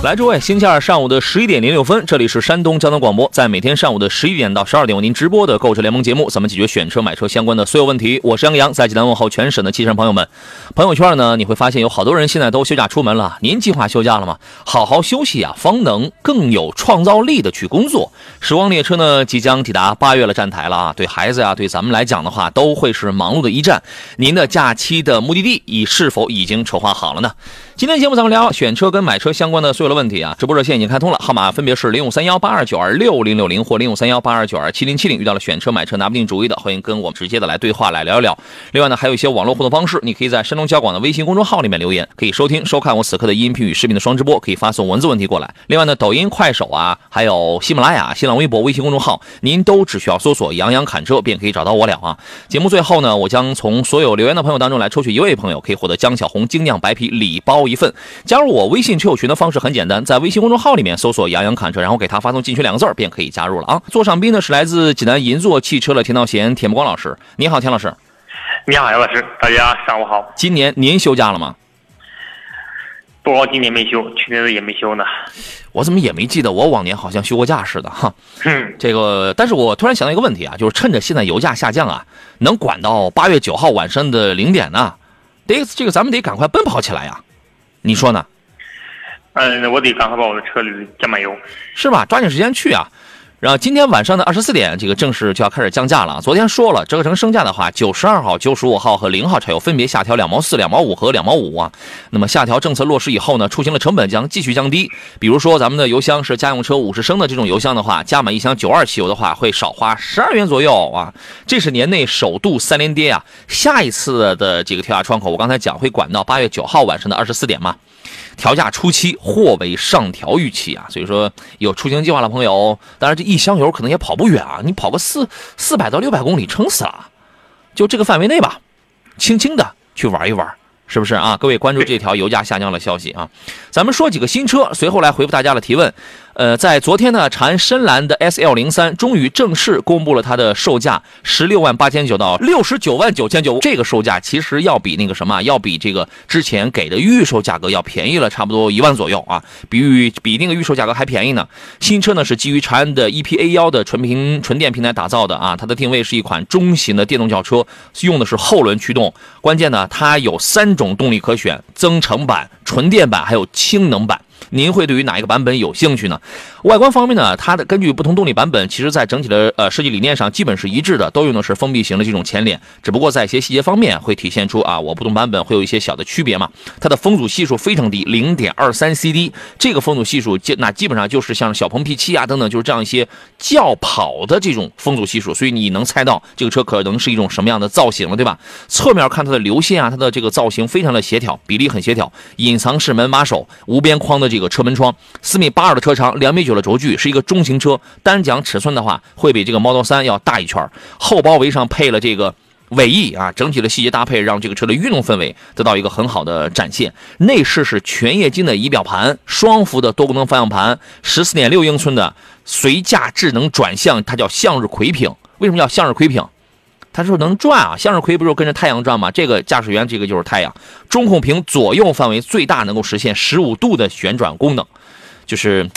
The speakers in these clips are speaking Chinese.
来，诸位，星期二上午的十一点零六分，这里是山东交通广播，在每天上午的十一点到十二点为您直播的购车联盟节目，咱们解决选车买车相关的所有问题。我是杨洋，在济南问候全省的汽车朋友们。朋友圈呢，你会发现有好多人现在都休假出门了。您计划休假了吗？好好休息啊，方能更有创造力的去工作。时光列车呢，即将抵达八月了，站台了啊！对孩子呀，对咱们来讲的话，都会是忙碌的一站。您的假期的目的地已是否已经筹划好了呢？今天节目咱们聊选车跟买车相关的所有的问题啊！直播热线已经开通了，号码分别是零五三幺八二九二六零六零或零五三幺八二九二七零七零。遇到了选车买车拿不定主意的，欢迎跟我们直接的来对话来聊一聊。另外呢，还有一些网络互动方式，你可以在山东交广的微信公众号里面留言，可以收听收看我此刻的音频与视频的双直播，可以发送文字问题过来。另外呢，抖音、快手啊，还有喜马拉雅、新浪微博、微信公众号，您都只需要搜索“杨洋侃车”便可以找到我了啊。节目最后呢，我将从所有留言的朋友当中来抽取一位朋友，可以获得江小红精酿白啤礼包一份。加入。我微信车友群的方式很简单，在微信公众号里面搜索“杨洋侃车”，然后给他发送“进群”两个字儿，便可以加入了啊。座上宾呢是来自济南银座汽车的田道贤、田木光老师。你好，田老师。你好，杨老师。大家上午好。今年您休假了吗？不，今年没休，去年的也没休呢。我怎么也没记得我往年好像休过假似的哈。嗯。这个，但是我突然想到一个问题啊，就是趁着现在油价下降啊，能管到八月九号晚上的零点呢，得这个咱们得赶快奔跑起来呀。你说呢？嗯，我得赶快把我的车里加满油，是吧？抓紧时间去啊！然后今天晚上的二十四点，这个正式就要开始降价了。昨天说了，折合成升价的话，九十二号、九十五号和零号柴油分别下调两毛四、两毛五和两毛五啊。那么下调政策落实以后呢，出行的成本将继续降低。比如说咱们的油箱是家用车五十升的这种油箱的话，加满一箱九二汽油的话，会少花十二元左右啊。这是年内首度三连跌啊！下一次的这个调价窗口，我刚才讲会管到八月九号晚上的二十四点嘛。调价初期或为上调预期啊，所以说有出行计划的朋友，当然这一箱油可能也跑不远啊，你跑个四四百到六百公里撑死了，就这个范围内吧，轻轻的去玩一玩，是不是啊？各位关注这条油价下降的消息啊，咱们说几个新车，随后来回复大家的提问。呃，在昨天呢，长安深蓝的 S L 零三终于正式公布了它的售价，十六万八千九到六十九万九千九。这个售价其实要比那个什么，要比这个之前给的预售价格要便宜了差不多一万左右啊，比预比那个预售价格还便宜呢。新车呢是基于长安的 E P A 幺的纯平纯电平台打造的啊，它的定位是一款中型的电动轿车，用的是后轮驱动。关键呢，它有三种动力可选：增程版、纯电版还有氢能版。您会对于哪一个版本有兴趣呢？外观方面呢，它的根据不同动力版本，其实在整体的呃设计理念上基本是一致的，都用的是封闭型的这种前脸，只不过在一些细节方面会体现出啊，我不同版本会有一些小的区别嘛。它的风阻系数非常低，零点二三 CD，这个风阻系数基那基本上就是像小鹏 P7 啊等等，就是这样一些轿跑的这种风阻系数，所以你能猜到这个车可能是一种什么样的造型了，对吧？侧面看它的流线啊，它的这个造型非常的协调，比例很协调，隐藏式门把手，无边框的这。个车门窗四米八二的车长，两米九的轴距，是一个中型车。单讲尺寸的话，会比这个 Model 3要大一圈。后包围上配了这个尾翼啊，整体的细节搭配让这个车的运动氛围得到一个很好的展现。内饰是全液晶的仪表盘，双幅的多功能方向盘，十四点六英寸的随驾智能转向，它叫向日葵屏。为什么叫向日葵屏？他说能转啊，向日葵不就跟着太阳转吗？这个驾驶员这个就是太阳。中控屏左右范围最大能够实现十五度的旋转功能，就是。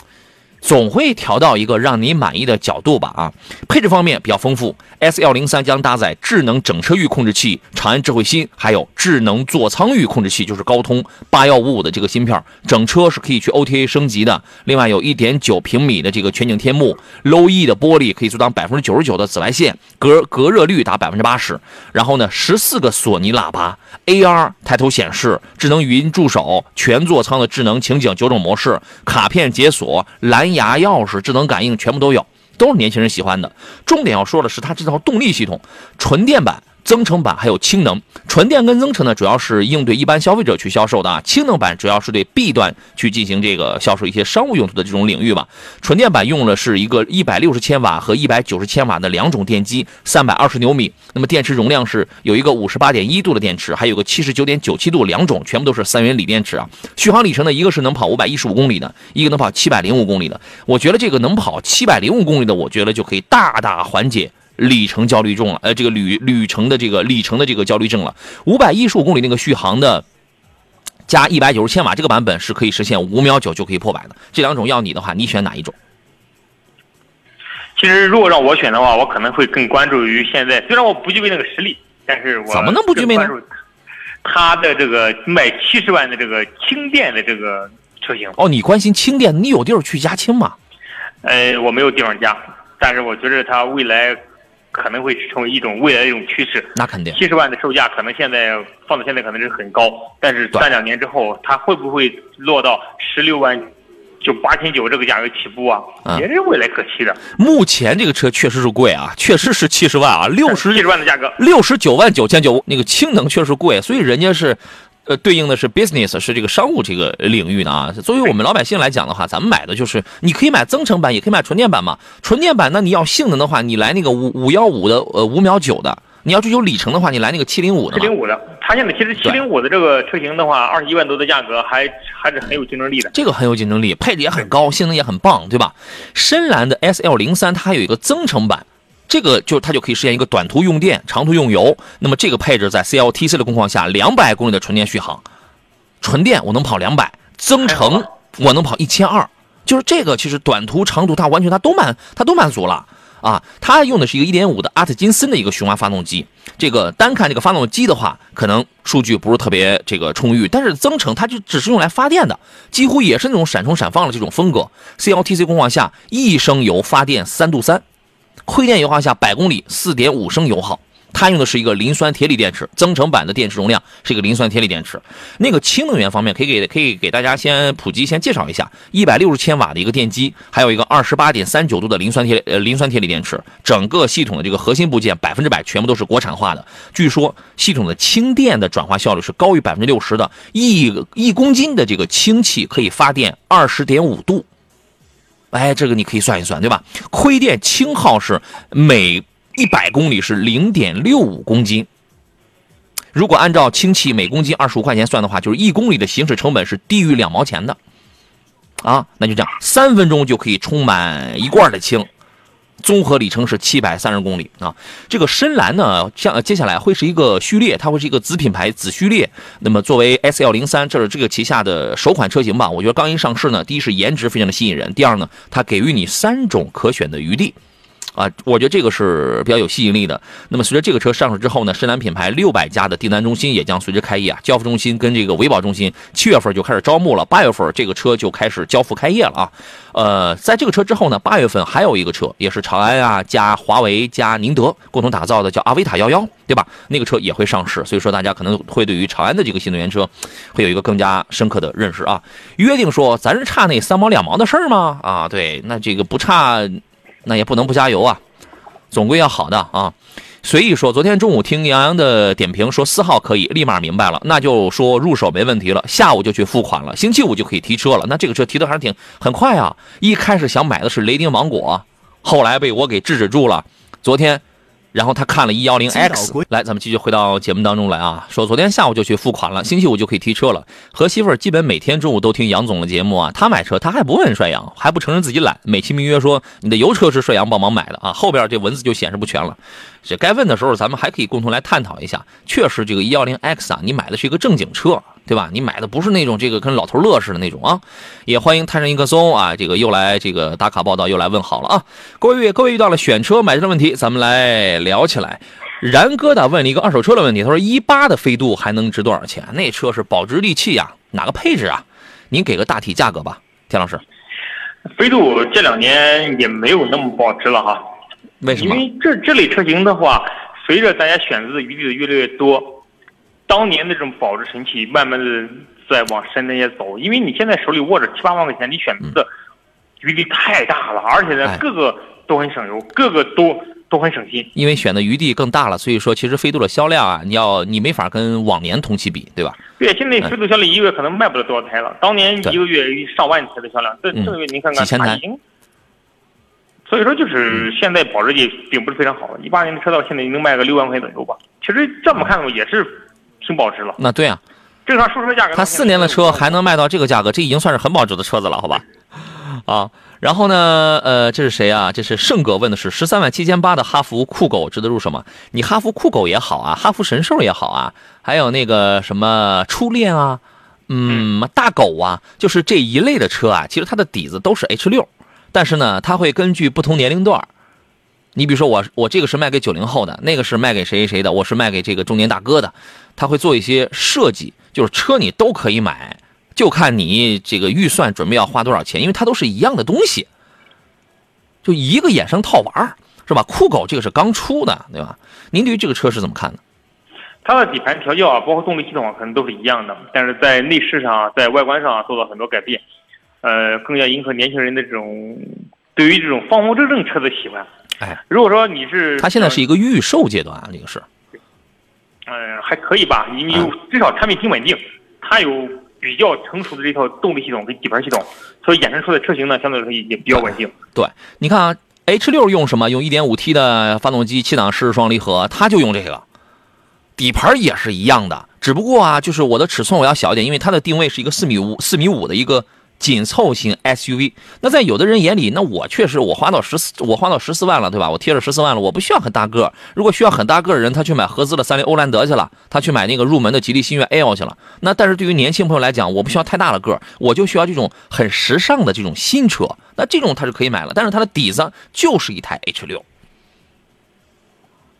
总会调到一个让你满意的角度吧啊！配置方面比较丰富，S L 零三将搭载智能整车域控制器、长安智慧芯，还有智能座舱域控制器，就是高通八幺五五的这个芯片。整车是可以去 O T A 升级的。另外有一点九平米的这个全景天幕，Low E 的玻璃可以阻挡百分之九十九的紫外线，隔隔热率达百分之八十。然后呢，十四个索尼喇叭，A R 抬头显示，智能语音助手，全座舱的智能情景九种模式，卡片解锁，蓝。牙钥匙、智能感应全部都有，都是年轻人喜欢的。重点要说的是，它这套动力系统，纯电版增程版还有氢能，纯电跟增程呢，主要是应对一般消费者去销售的啊。氢能版主要是对 B 端去进行这个销售一些商务用途的这种领域吧。纯电版用的是一个一百六十千瓦和一百九十千瓦的两种电机，三百二十牛米。那么电池容量是有一个五十八点一度的电池，还有个七十九点九七度两种，全部都是三元锂电池啊。续航里程呢，一个是能跑五百一十五公里的，一个能跑七百零五公里的。我觉得这个能跑七百零五公里的，我觉得就可以大大缓解。里程焦虑症了，呃，这个旅旅程的这个里程的这个焦虑症了。五百一十五公里那个续航的，加一百九十千瓦这个版本是可以实现五秒九就可以破百的。这两种要你的话，你选哪一种？其实如果让我选的话，我可能会更关注于现在，虽然我不具备那个实力，但是我怎么能不具备呢？它的这个卖七十万的这个轻电的这个车型。哦，你关心轻电，你有地儿去加氢吗？呃，我没有地方加，但是我觉得它未来。可能会成为一种未来的一种趋势。那肯定，七十万的售价可能现在放到现在可能是很高，但是三两年之后，它会不会落到十六万，就八千九这个价格起步啊？也是未来可期的。目前这个车确实是贵啊，确实是七十万啊，六十七十万的价格，六十九万九千九，那个氢能确实贵，所以人家是。呃，对应的是 business，是这个商务这个领域的啊。作为我们老百姓来讲的话，咱们买的就是，你可以买增程版，也可以买纯电版嘛。纯电版，那你要性能的话，你来那个五五幺五的，呃，五秒九的；你要追求里程的话，你来那个七零五的。七零五的，它现在其实七零五的这个车型的话，二十一万多的价格，还还是很有竞争力的。这个很有竞争力，配置也很高，性能也很棒，对吧？深蓝的 S L 零三，它还有一个增程版。这个就它就可以实现一个短途用电、长途用油。那么这个配置在 CLTC 的工况下，两百公里的纯电续航，纯电我能跑两百，增程我能跑一千二。就是这个，其实短途、长途它完全它都满，它都满足了啊。它用的是一个一点五的阿特金森的一个循环发动机。这个单看这个发动机的话，可能数据不是特别这个充裕，但是增程它就只是用来发电的，几乎也是那种闪充闪放的这种风格。CLTC 工况下，一升油发电三度三。亏电油耗下百公里四点五升油耗，它用的是一个磷酸铁锂电池，增程版的电池容量是一个磷酸铁锂电池。那个氢能源方面，可以给可以给大家先普及，先介绍一下，一百六十千瓦的一个电机，还有一个二十八点三九度的磷酸铁呃磷酸铁锂电池，整个系统的这个核心部件百分之百全部都是国产化的。据说系统的氢电的转化效率是高于百分之六十的，一一公斤的这个氢气可以发电二十点五度。哎，这个你可以算一算，对吧？亏电氢耗是每一百公里是零点六五公斤。如果按照氢气每公斤二十五块钱算的话，就是一公里的行驶成本是低于两毛钱的。啊，那就这样，三分钟就可以充满一罐的氢。综合里程是七百三十公里啊！这个深蓝呢，像接下来会是一个序列，它会是一个子品牌子序列。那么作为 S L 零三，这是这个旗下的首款车型吧？我觉得刚一上市呢，第一是颜值非常的吸引人，第二呢，它给予你三种可选的余地。啊，我觉得这个是比较有吸引力的。那么随着这个车上市之后呢，深蓝品牌六百家的订单中心也将随之开业啊。交付中心跟这个维保中心七月份就开始招募了，八月份这个车就开始交付开业了啊。呃，在这个车之后呢，八月份还有一个车，也是长安啊加华为加宁德共同打造的，叫阿维塔幺幺，对吧？那个车也会上市，所以说大家可能会对于长安的这个新能源车会有一个更加深刻的认识啊。约定说，咱是差那三毛两毛的事儿吗？啊，对，那这个不差。那也不能不加油啊，总归要好的啊。随意说，昨天中午听杨洋的点评说四号可以，立马明白了，那就说入手没问题了，下午就去付款了，星期五就可以提车了。那这个车提的还是挺很快啊。一开始想买的是雷丁芒果，后来被我给制止住了。昨天。然后他看了一幺零 X，来，咱们继续回到节目当中来啊。说昨天下午就去付款了，星期五就可以提车了。和媳妇儿基本每天中午都听杨总的节目啊。他买车他还不问帅阳，还不承认自己懒，美其名曰说你的油车是帅阳帮忙买的啊。后边这文字就显示不全了。这该问的时候，咱们还可以共同来探讨一下。确实，这个一幺零 X 啊，你买的是一个正经车。对吧？你买的不是那种这个跟老头乐似的那种啊！也欢迎泰山一棵松啊，这个又来这个打卡报道，又来问好了啊！各位各位遇到了选车买车的问题，咱们来聊起来。然哥的问了一个二手车的问题，他说一八的飞度还能值多少钱？那车是保值利器呀，哪个配置啊？您给个大体价格吧，田老师。飞度这两年也没有那么保值了哈，为什么？因为这这类车型的话，随着大家选择的余地的越来越多。当年那种保值神器，慢慢的在往深那些走，因为你现在手里握着七八万块钱，你选择的余地太大了，而且呢，各个都很省油，各个都都很省心。因为选的余地更大了，所以说其实飞度的销量啊，你要你没法跟往年同期比，对吧？对，现在飞度销量一个月可能卖不了多少台了，当年一个月上万台的销量，这这个月您看看，几千台。所以说，就是现在保时捷并不是非常好。一八年的车到现在能卖个六万块左右吧？其实这么看的话，也是挺保值了。那对啊，正常说车价格，它四年的车还能卖到这个价格，这已经算是很保值的车子了，好吧？啊，然后呢，呃，这是谁啊？这是盛哥问的是十三万七千八的哈弗酷狗值得入手吗？你哈弗酷狗也好啊，哈弗神兽也好啊，还有那个什么初恋啊，嗯，大狗啊，就是这一类的车啊，其实它的底子都是 H 六。但是呢，它会根据不同年龄段你比如说我，我这个是卖给九零后的，那个是卖给谁谁谁的，我是卖给这个中年大哥的，他会做一些设计，就是车你都可以买，就看你这个预算准备要花多少钱，因为它都是一样的东西，就一个衍生套娃是吧？酷狗这个是刚出的，对吧？您对于这个车是怎么看的？它的底盘调教啊，包括动力系统啊，可能都是一样的，但是在内饰上，在外观上做了很多改变。呃，更加迎合年轻人的这种对于这种方方正正车的喜欢。哎，如果说你是，它现在是一个预售阶段啊，这个是，嗯，还可以吧？你你至少产品挺稳定，它有比较成熟的这套动力系统跟底盘系统，所以衍生出的车型呢，相对来说也比较稳定。对，你看啊，H 六用什么？用 1.5T 的发动机，七档湿式双离合，它就用这个，底盘也是一样的，只不过啊，就是我的尺寸我要小一点，因为它的定位是一个四米五、四米五的一个。紧凑型 SUV，那在有的人眼里，那我确实我花到十四，我花到十四万了，对吧？我贴了十四万了，我不需要很大个。如果需要很大个的人，他去买合资的三菱欧蓝德去了，他去买那个入门的吉利星越 L 去了。那但是对于年轻朋友来讲，我不需要太大的个，我就需要这种很时尚的这种新车。那这种他是可以买了，但是它的底子就是一台 H 六。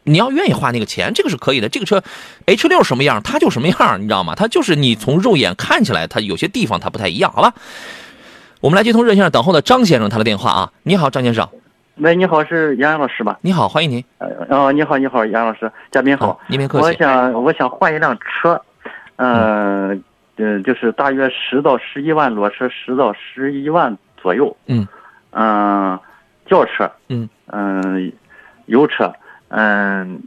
你要愿意花那个钱，这个是可以的。这个车，H 六什么样，它就什么样，你知道吗？它就是你从肉眼看起来，它有些地方它不太一样，好吧？我们来接通热线上等候的张先生他的电话啊。你好，张先生。喂，你好，是杨老师吧？你好，欢迎您。呃，哦，你好，你好，杨老师，嘉宾好。您别客气。我想，我想换一辆车，嗯，嗯，就是大约十到十一万，裸车十到十一万左右。嗯。嗯，轿车。嗯。嗯，油车。嗯，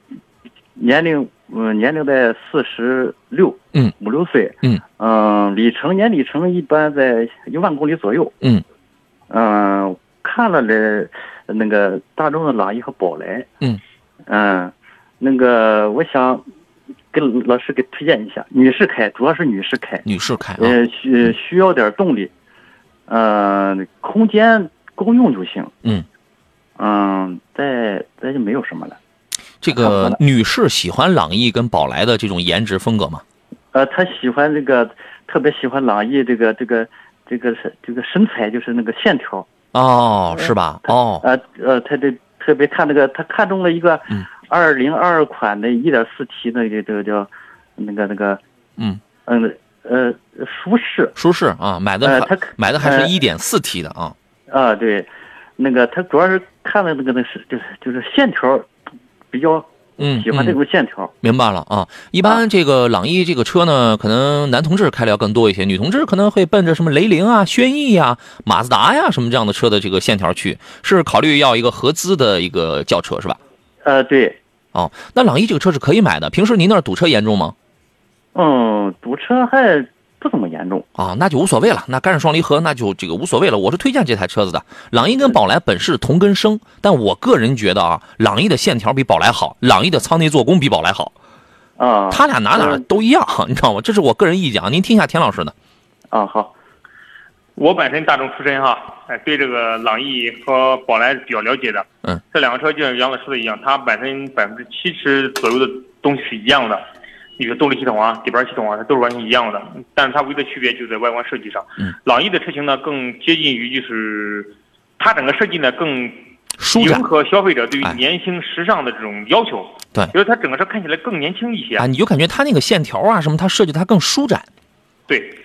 年龄嗯年龄在四十六，嗯。五六岁，嗯。嗯里程年里程一般在一万公里左右，嗯。嗯看了的，那个大众的朗逸和宝来，嗯。嗯那个我想给老师给推荐一下，女士开主要是女士开，女士开呃需需要点动力，嗯空间够用就行，嗯。嗯再再就没有什么了。这个女士喜欢朗逸跟宝来的这种颜值风格吗？呃，她喜欢这个，特别喜欢朗逸这个这个这个是这个身材，就是那个线条。哦，是吧？哦，呃呃，她这特别看那个，她看中了一个二零二二款的一点四 T 那个这个叫那个那个嗯嗯呃舒适舒适啊，买的他买的还是一点四 T 的啊啊对，那个她主要是看的那个那是就是就是线条。比较嗯喜欢这种线条，明白了啊。一般这个朗逸这个车呢，可能男同志开的要更多一些，女同志可能会奔着什么雷凌啊、轩逸呀、马自达呀什么这样的车的这个线条去，是考虑要一个合资的一个轿车是吧？呃，对。哦，那朗逸这个车是可以买的。平时您那儿堵车严重吗？嗯，堵车还。不怎么严重啊，那就无所谓了。那干式双离合，那就这个无所谓了。我是推荐这台车子的。朗逸跟宝来本是同根生，但我个人觉得啊，朗逸的线条比宝来好，朗逸的舱内做工比宝来好。啊，他俩哪哪都一样，你知道吗？这是我个人意见啊。您听一下田老师的。啊，好。我本身大众出身哈，哎，对这个朗逸和宝来比较了解的。嗯。这两个车就像杨老师的一样，它本身百分之七十左右的东西是一样的。你的动力系统啊，底盘系统啊，它都是完全一样的，但是它唯一的区别就在外观设计上。嗯，朗逸的车型呢，更接近于就是它整个设计呢更迎合消费者对于年轻时尚的这种要求。对，因为它整个车看起来更年轻一些啊，你就感觉它那个线条啊什么，它设计它更舒展。对。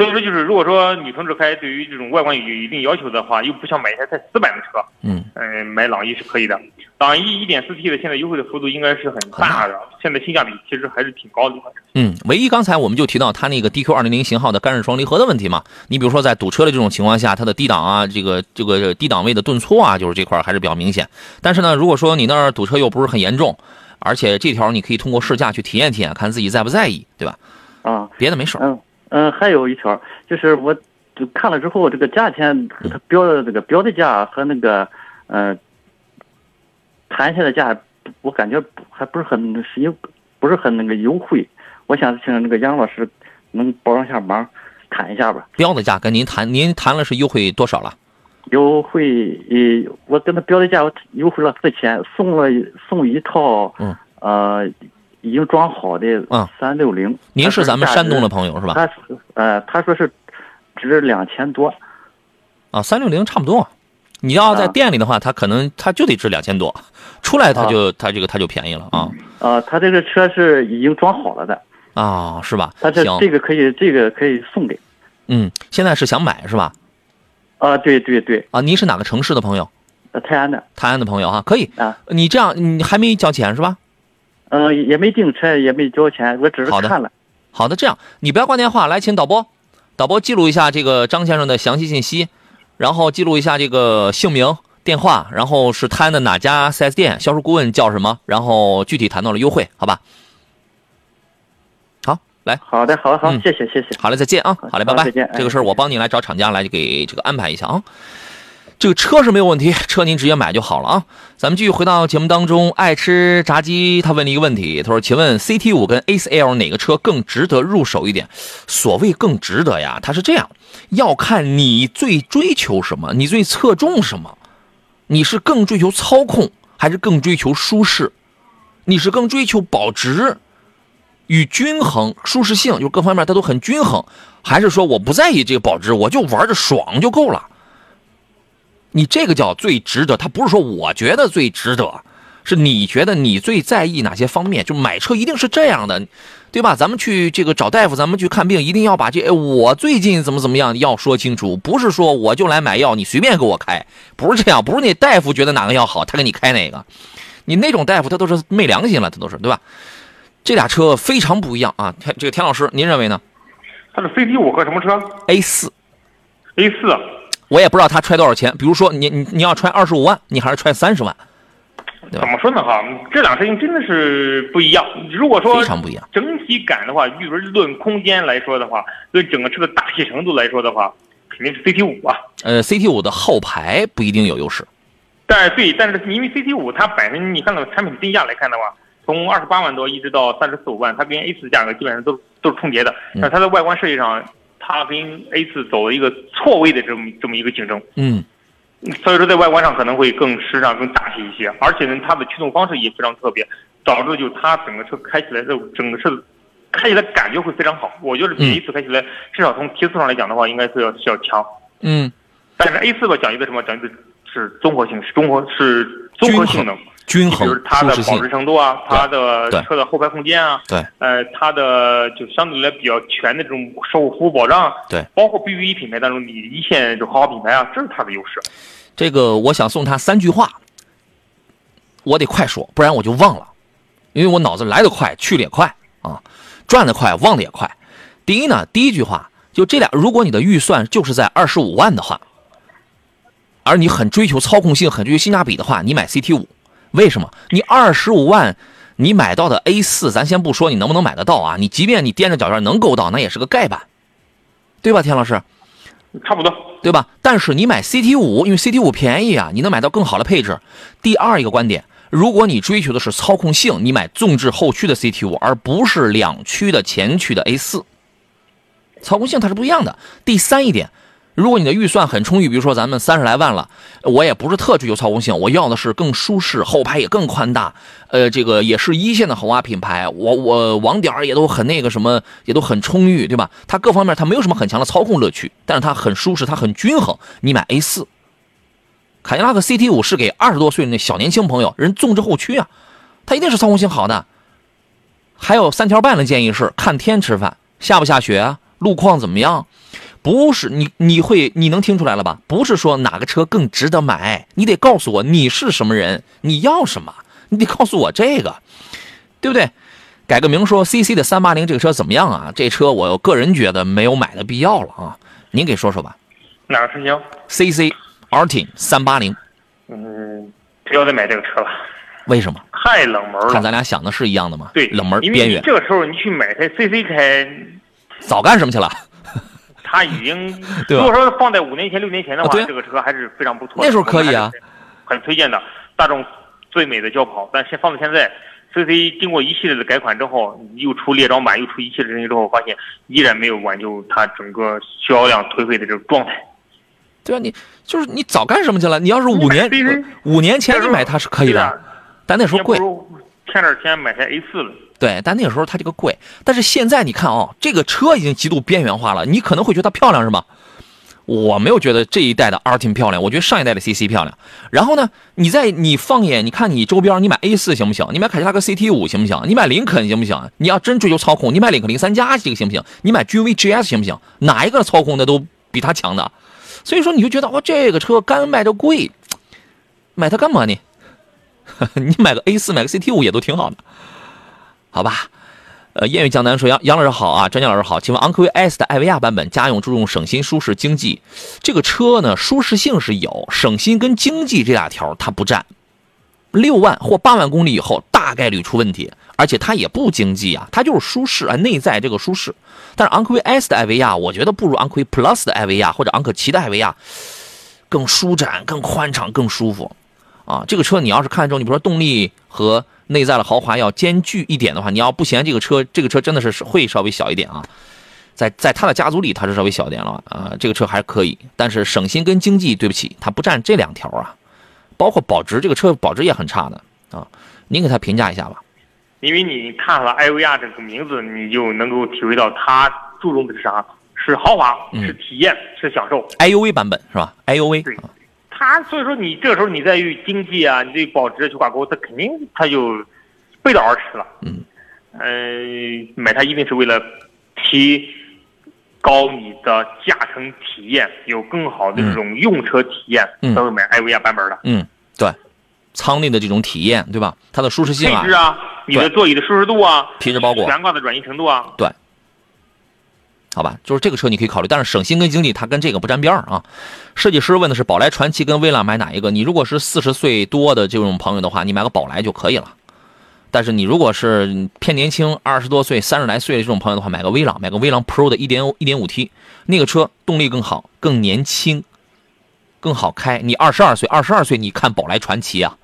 所以说，就是如果说女同志开对于这种外观有一定要求的话，又不想买一台太死板的车，嗯，嗯，买朗逸是可以的。朗逸一点四 T 的现在优惠的幅度应该是很大的，现在性价比其实还是挺高的一款车。嗯，唯一刚才我们就提到它那个 DQ 二零零型号的干式双离合的问题嘛。你比如说在堵车的这种情况下，它的低档啊，这个这个低档位的顿挫啊，就是这块还是比较明显。但是呢，如果说你那儿堵车又不是很严重，而且这条你可以通过试驾去体验体验，看自己在不在意，对吧？啊，别的没事儿。嗯嗯，还有一条就是我就看了之后，这个价钱它标的这个标的价和那个呃谈下的价，我感觉还不是很是优，不是很那个优惠。我想请那个杨老师能帮上下忙，谈一下吧。标的价跟您谈，您谈了是优惠多少了？优惠，呃，我跟他标的价，我优惠了四千，送了送一套，嗯，呃，已经装好的嗯三六零。您是咱们山东的朋友是吧？他呃，他说是值两千多。啊，三六零差不多。你要在啊店里的话，他可能他就得值两千多，出来他就他这个他就便宜了啊啊，他这个车是已经装好了的，啊，是吧？他这，这个可以，这个可以送给。嗯，现在是想买是吧？啊，对对对，啊，您是哪个城市的朋友？呃泰安的泰安的朋友哈，可以。啊，你这样，你还没交钱是吧？嗯、也没订车，也没交钱，我只是看了。好的，这样你不要挂电话，来，请导播，导播记录一下这个张先生的详细信息，然后记录一下这个姓名、电话，然后是他的哪家 4S 店，销售顾问叫什么，然后具体谈到了优惠，好吧？好，来，好的，好好，嗯谢谢谢谢。好嘞，再见啊！好嘞，拜拜再见。哎这个事儿我帮你来找厂家来给这个安排一下啊。这个车是没有问题，车您直接买就好了啊。咱们继续回到节目当中，爱吃炸鸡他问了一个问题，他说：“请问 CT 五跟 A4L 哪个车更值得入手一点？”所谓更值得呀，它是这样，要看你最追求什么，你最侧重什么。你是更追求操控，还是更追求舒适？你是更追求保值与均衡、舒适性，就各方面它都很均衡，还是说我不在意这个保值，我就玩着爽就够了？你这个叫最值得，他不是说我觉得最值得，是你觉得你最在意哪些方面？就买车一定是这样的，对吧？咱们去这个找大夫，咱们去看病，一定要把这哎我最近怎么怎么样要说清楚，不是说我就来买药，你随便给我开，不是这样，不是那大夫觉得哪个药好，他给你开哪个，你那种大夫他都是昧良心了，他都是对吧？这俩车非常不一样啊！田这个田老师，您认为呢它是 CT 五和什么车？A 四，？A 四，我也不知道他揣多少钱。比如说你你你要揣二十五万，你还是揣三十万，怎么说呢？哈，这两车型真的是不一样。如果说非常不一样。整体感的话，比如论空间来说的话，论整个车的大气程度来说的话，肯定是 CT 五啊。呃，CT 五的后排不一定有优势。但是对，但是因为 CT 五它本身你看到产品定价来看的话，从二十八万多一直到三十四五万，它跟 A 四价格基本上都都是重叠的。嗯但是它的外观设计上，它跟 A 四走了一个错位的这么这么一个竞争，嗯所以说在外观上可能会更时尚、更大气一些。而且呢，它的驱动方式也非常特别，导致就它整个车开起来的整个车开起来感觉会非常好。我觉得比嗯 A 四开起来，至少从提速上来讲的话，应该是要是要强。嗯，但是 A 四吧讲究的什么？讲究的是综合性，是综合是综合性能。均衡比如它的保值。程度啊，它的车的后排空间啊，对，呃，它的就相对来比较全的这种售后服务保障啊，对，包括 BBA 品牌当中你一线就豪华品牌啊，这是它的优势。这个我想送他三句话，我得快说，不然我就忘了，因为我脑子来得快，去的也快啊，转得快，忘得也快。第一呢，第一句话就这俩，如果你的预算就是在二十五万的话，而你很追求操控性，很追求性价比的话，你买 CT 五，为什么？你二十五万。你买到的 A 四，咱先不说你能不能买得到啊，你即便你踮着脚尖能够到，那也是个盖板，对吧，田老师？差不多，对吧？但是你买 CT 五，因为 CT 五便宜啊，你能买到更好的配置。第二一个观点，如果你追求的是操控性，你买纵置后驱的 CT 五，而不是两驱的前驱的 A 四，操控性它是不一样的。第三一点，如果你的预算很充裕，比如说咱们三十来万了，我也不是特追求操控性，我要的是更舒适，后排也更宽大，呃，这个也是一线的豪华品牌，我我网点也都很那个什么，也都很充裕，对吧？它各方面它没有什么很强的操控乐趣，但是它很舒适，它很均衡。你买 A 四，凯迪拉克 CT 五是给二十多岁的那小年轻朋友，人纵置后驱啊，它一定是操控性好的。还有三条半的建议是：看天吃饭，下不下雪？路况怎么样？不是你你会你能听出来了吧？不是说哪个车更值得买，你得告诉我你是什么人，你要什么，你得告诉我这个，对不对？改个名说 CC 的三八零这个车怎么样啊？这车我个人觉得没有买的必要了啊，您给说说吧。哪个车型？CC Artin 三八零，嗯，不要再买这个车了，为什么？太冷门了。看咱俩想的是一样的吗？对，冷门边缘，这个时候你去买台 CC 开，早干什么去了？它已经，如果说放在五年前、六年前的话，啊对啊这个车还是非常不错的。那时候可以啊，很推荐的，大众最美的轿跑。但是放到现在，CC 经过一系列的改款之后，又出列装版，又出一系列东西之后，发现依然没有挽救它整个销量颓废的这种状态。对啊，你就是你早干什么去了？你要是五年五年前你买它是可以的，但那时候贵添点钱买台 A 四了。对，但那个时候它这个贵，但是现在你看哦，这个车已经极度边缘化了。你可能会觉得它漂亮是吗？我没有觉得这一代的 R 挺漂亮，我觉得上一代的 CC 漂亮。然后呢，你在你放眼你看你周边，你买 A 四行不行？你买凯迪拉克 CT 五行不行？你买林肯行不行？你要真追求操控，你买领克零三加这个行不行？你买君威 GS 行不行？哪一个操控的都比它强的。所以说你就觉得哦，这个车干卖着贵，买它干嘛呢？你买个 A 四，买个 CT 五也都挺好的，好吧？呃，谚语江南说杨杨老师好啊，专家老师好，请问昂科威 S 的艾维亚版本家用注重省心、舒适、经济，这个车呢舒适性是有，省心跟经济这俩条它不占。六万或八万公里以后大概率出问题，而且它也不经济啊，它就是舒适啊，内在这个舒适。但是昂科威 S 的艾维亚，我觉得不如昂科威 Plus 的艾维亚或者昂科旗的艾维亚更舒展、更宽敞、更舒服。啊，这个车你要是看中，你比如说动力和内在的豪华要兼具一点的话，你要不嫌这个车，这个车真的是会稍微小一点啊。在在它的家族里，它是稍微小一点了啊。这个车还可以，但是省心跟经济，对不起，它不占这两条啊。包括保值，这个车保值也很差的啊。您给它评价一下吧。因为你看了艾维亚这个名字，你就能够体会到它注重的是啥？是豪华，嗯是体验，是享受。IUV 版本是吧？IUV 啊它所以说你这个时候你再与经济啊，你对保值去挂钩，它肯定它就背道而驰了。嗯，呃，买它一定是为了提高你的驾乘体验，有更好的这种用车体验，嗯才会买艾维亚版本的。嗯，对，舱内的这种体验，对吧？它的舒适性啊配置，啊，你的座椅的舒适度啊，皮质包裹悬挂的软硬程度啊，好吧，就是这个车你可以考虑，但是省心跟经济它跟这个不沾边啊。设计师问的是宝来传奇跟威朗买哪一个？你如果是四十岁多的这种朋友的话，你买个宝来就可以了。但是你如果是偏年轻，二十多岁、三十来岁的这种朋友的话，买个威朗，买个威朗 Pro 的一点一点五 T，那个车动力更好，更年轻，更好开。你二十二岁，二十二岁你看宝来传奇啊，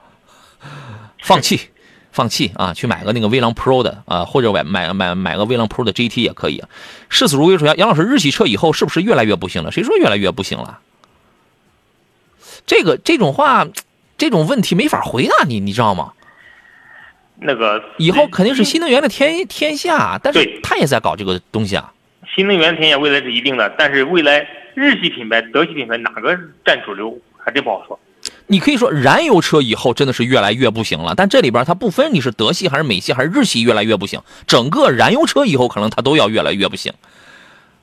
放弃。放弃啊，去买个那个威朗 Pro 的啊，或者买买买买个威朗 Pro 的 GT 也可以啊。视死如归说杨杨老师，日系车以后是不是越来越不行了？谁说越来越不行了？这个这种话，这种问题没法回答你，你知道吗？那个以后肯定是新能源的天天下，但是他也在搞这个东西啊。新能源天下未来是一定的，但是未来日系品牌、德系品牌哪个占主流，还真不好说。你可以说燃油车以后真的是越来越不行了，但这里边它不分你是德系还是美系还是日系越来越不行，整个燃油车以后可能它都要越来越不行，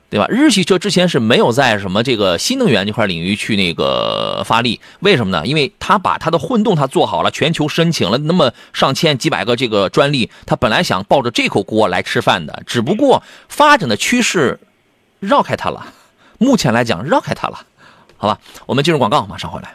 对吧？日系车之前是没有在什么这个新能源这块领域去那个发力，为什么呢？因为它把它的混动它做好了，全球申请了那么上千几百个这个专利，它本来想抱着这口锅来吃饭的，只不过发展的趋势绕开它了，目前来讲绕开它了，好吧？我们进入广告，马上回来。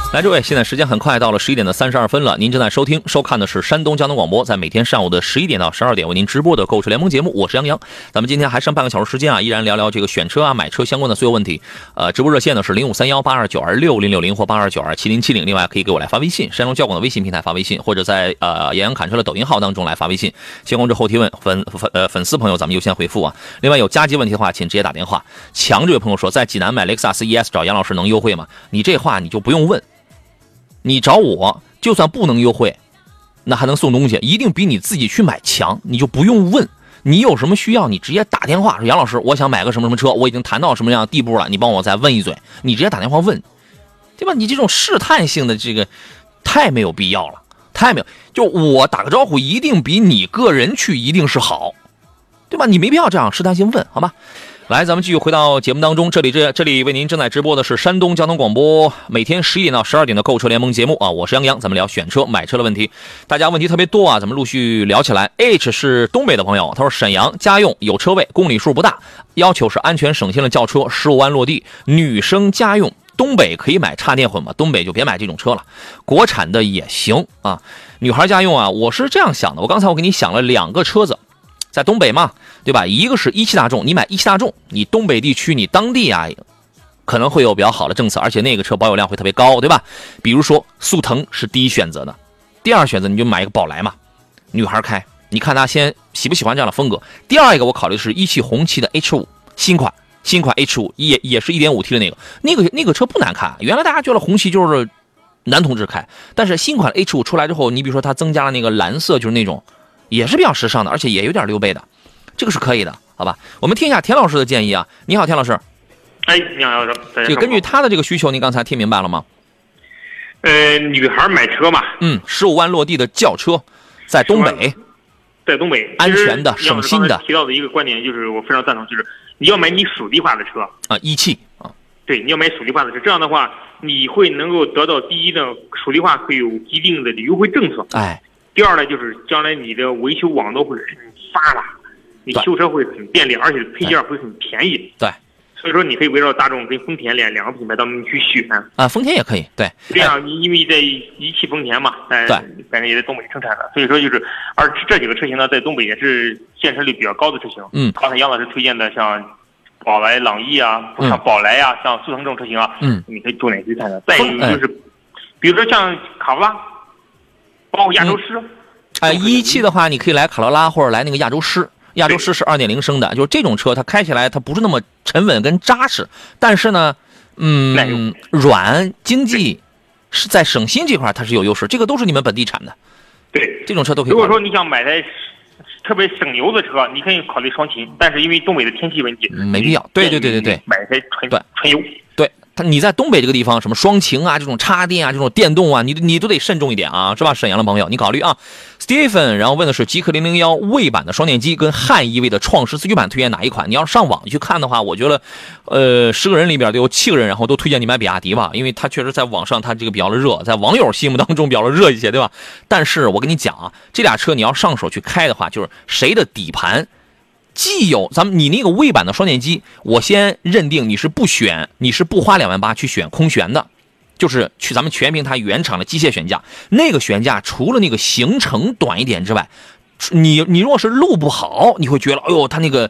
来，诸位，现在时间很快到了十一点的三十二分了。您正在收听、收看的是山东交通广播，在每天上午的十一点到十二点为您直播的购车联盟节目。我是杨洋，咱们今天还剩半个小时时间啊，依然聊聊这个选车啊、买车相关的所有问题。呃，直播热线呢是零五三幺八二九二六零六零或八二九二七零七零。另外可以给我来发微信，山东交广的微信平台发微信，或者在呃杨洋侃车的抖音号当中来发微信。先关注后提问，粉粉呃粉丝朋友咱们优先回复啊。另外有加急问题的话，请直接打电话。强这位朋友说，在济南买雷克萨斯 ES 找杨老师能优惠吗？你这话你就不用问。你找我就算不能优惠，那还能送东西，一定比你自己去买强。你就不用问，你有什么需要，你直接打电话说杨老师，我想买个什么什么车，我已经谈到什么样的地步了，你帮我再问一嘴。你直接打电话问，对吧？你这种试探性的这个太没有必要了，太没有。就我打个招呼，一定比你个人去一定是好，对吧？你没必要这样试探性问，好吧？来，咱们继续回到节目当中。这里这这里为您正在直播的是山东交通广播，每天十一点到十二点的购车联盟节目啊，我是杨洋，咱们聊选车买车的问题。大家问题特别多啊，咱们陆续聊起来。H 是东北的朋友，他说沈阳家用有车位，公里数不大，要求是安全省心的轿车，十五万落地，女生家用，东北可以买插电混吗？东北就别买这种车了，国产的也行啊。女孩家用啊，我是这样想的，我刚才我给你想了两个车子。在东北嘛，对吧？一个是一汽大众，你买一汽大众，你东北地区你当地啊，可能会有比较好的政策，而且那个车保有量会特别高，对吧？比如说速腾是第一选择的，第二选择你就买一个宝来嘛，女孩开，你看她先喜不喜欢这样的风格。第二一个我考虑是一汽红旗的 H 五新款，新款 H 五也也是一点五 T 的那个，那个那个车不难看。原来大家觉得红旗就是男同志开，但是新款 H 五出来之后，你比如说它增加了那个蓝色，就是那种。也是比较时尚的，而且也有点溜背的，这个是可以的，好吧？我们听一下田老师的建议啊。你好，田老师。哎，你好，老师。这个根据他的这个需求，您刚才听明白了吗？呃，女孩买车嘛。嗯，十五万落地的轿车，在东北，在东北，安全的、省心的。提到的一个观点就是，我非常赞同，就是你要买你属地化的车啊，一汽啊。对，你要买属地化的车，这样的话，你会能够得到第一呢，属地化会有一定的优惠政策。哎。第二呢，就是将来你的维修网络会很发达，你修车会很便利，而且配件会很便宜。对，所以说你可以围绕大众跟丰田两两个品牌当中去选。啊，丰田也可以。对，这样因为在一汽丰田嘛，对，反正也在东北生产的，所以说就是，而这几个车型呢，在东北也是现车率比较高的车型。嗯，刚才杨老师推荐的像宝来、朗逸啊，像宝来呀，像速腾这种车型啊，嗯，你可以重点去看看。再一个就是，比如说像卡罗拉。包括亚洲狮，哎，一汽的话，你可以来卡罗拉或者来那个亚洲狮。亚洲狮是二点零升的，就是这种车，它开起来它不是那么沉稳跟扎实，但是呢，嗯，软经济是在省心这块它是有优势。这个都是你们本地产的，对，这种车都可以。如果说你想买台特别省油的车，你可以考虑双擎，但是因为东北的天气问题，没必要。对对对对对，买台纯纯油。他你在东北这个地方，什么双擎啊，这种插电啊，这种电动啊，你你都得慎重一点啊，是吧？沈阳的朋友，你考虑啊。Stephen，然后问的是极氪零零幺魏版的双电机跟汉 EV 的创世四驱版推荐哪一款？你要上网去看的话，我觉得，呃，十个人里边都有七个人，然后都推荐你买比亚迪吧，因为它确实在网上它这个比较的热，在网友心目当中比较的热一些，对吧？但是我跟你讲啊，这俩车你要上手去开的话，就是谁的底盘。既有咱们你那个魏版的双电机，我先认定你是不选，你是不花两万八去选空悬的，就是去咱们全凭它原厂的机械悬架。那个悬架除了那个行程短一点之外，你你若是路不好，你会觉得，哎呦，它那个。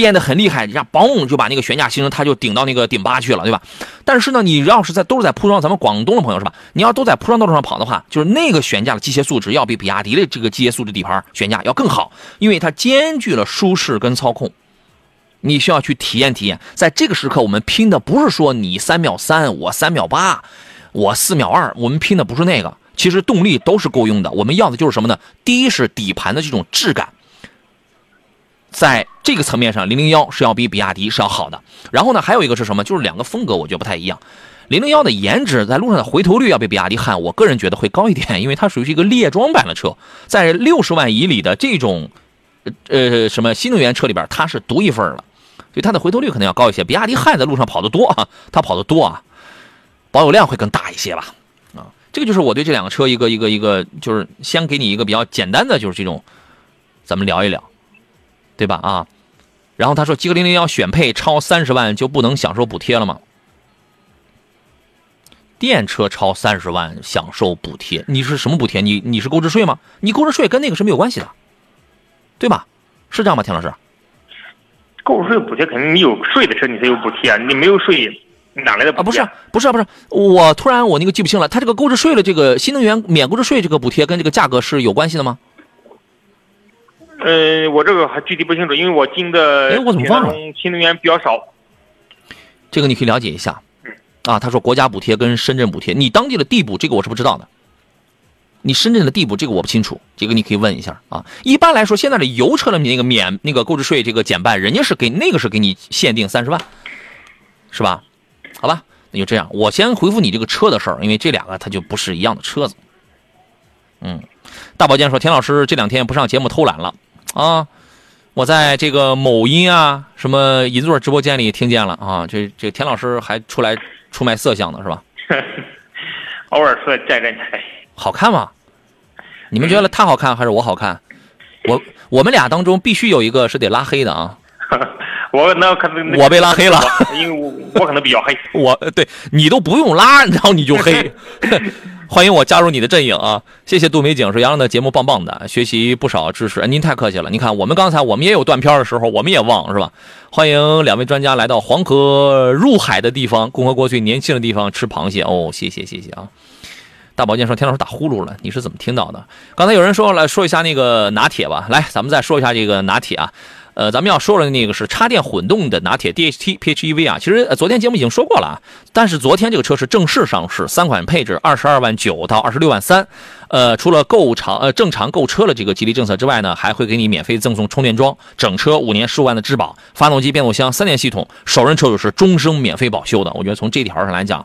颠的很厉害，人家嘣就把那个悬架形成，它就顶到那个顶巴去了，对吧？但是呢，你要是在都是在铺装，咱们广东的朋友是吧？你要都在铺装道路上跑的话，就是那个悬架的机械素质要比比亚迪的这个机械素质底盘悬架要更好，因为它兼具了舒适跟操控。你需要去体验体验。在这个时刻，我们拼的不是说你三秒三，我三秒八，我四秒二，我们拼的不是那个。其实动力都是够用的，我们要的就是什么呢？第一是底盘的这种质感。在这个层面上，零零幺是要比比亚迪是要好的。然后呢，还有一个是什么？就是两个风格，我觉得不太一样。零零幺的颜值在路上的回头率要比比亚迪汉，我个人觉得会高一点，因为它属于是一个猎装版的车，在六十万以里的这种，呃，什么新能源车里边，它是独一份了，所以它的回头率可能要高一些。比亚迪汉在路上跑得多啊，它跑得多啊，保有量会更大一些吧。啊，这个就是我对这两个车一个一个一个，就是先给你一个比较简单的，就是这种，咱们聊一聊。对吧？啊，然后他说，极氪零零幺选配超三十万就不能享受补贴了吗？电车超三十万享受补贴，你是什么补贴？你你是购置税吗？你购置税跟那个是没有关系的，对吧？是这样吗，田老师？购置税补贴肯定你有税的车你才有补贴啊，你没有税哪来的补啊，不是？不是不是，我突然我那个记不清了，它这个购置税的这个新能源免购置税这个补贴跟这个价格是有关系的吗？呃，我这个还具体不清楚，因为我进的哎我怎么忘了新能源比较少。这个你可以了解一下。啊，他说国家补贴跟深圳补贴，你当地的地补这个我是不知道的。你深圳的地补这个我不清楚，这个你可以问一下啊。一般来说，现在的油车的那个免那个购置税这个减半，人家是给那个是给你限定三十万，是吧？好吧，那就这样。我先回复你这个车的事儿，因为这两个它就不是一样的车子。嗯，大保健说田老师这两天不上节目偷懒了啊。我在这个某音啊，什么银座直播间里听见了啊，这这田老师还出来出卖色相呢，是吧？偶尔出来站站台。好看吗？你们觉得他好看还是我好看？我我们俩当中必须有一个是得拉黑的啊！我那可能我被拉黑了，因为我我可能比较黑。我对你都不用拉，然后你就黑。欢迎我加入你的阵营啊！谢谢杜美景说杨洋的节目棒棒的，学习不少知识。您太客气了，您看我们刚才我们也有断片的时候，我们也忘是吧？欢迎两位专家来到黄河入海的地方，共和国最年轻的地方吃螃蟹哦，谢谢谢谢啊！大保健说：“田老师打呼噜了，你是怎么听到的？”刚才有人说来说一下那个拿铁吧，来，咱们再说一下这个拿铁啊。呃，咱们要说的那个是插电混动的拿铁 DHT PHEV 啊。其实、昨天节目已经说过了啊，但是昨天这个车是正式上市，三款配置，二十二万九到二十六万三。呃，除了购长呃正常购车的这个激励政策之外呢，还会给你免费赠送充电桩，整车五年十五万的质保，发动机、变速箱三电系统，首任车主是终生免费保修的。我觉得从这条上来讲，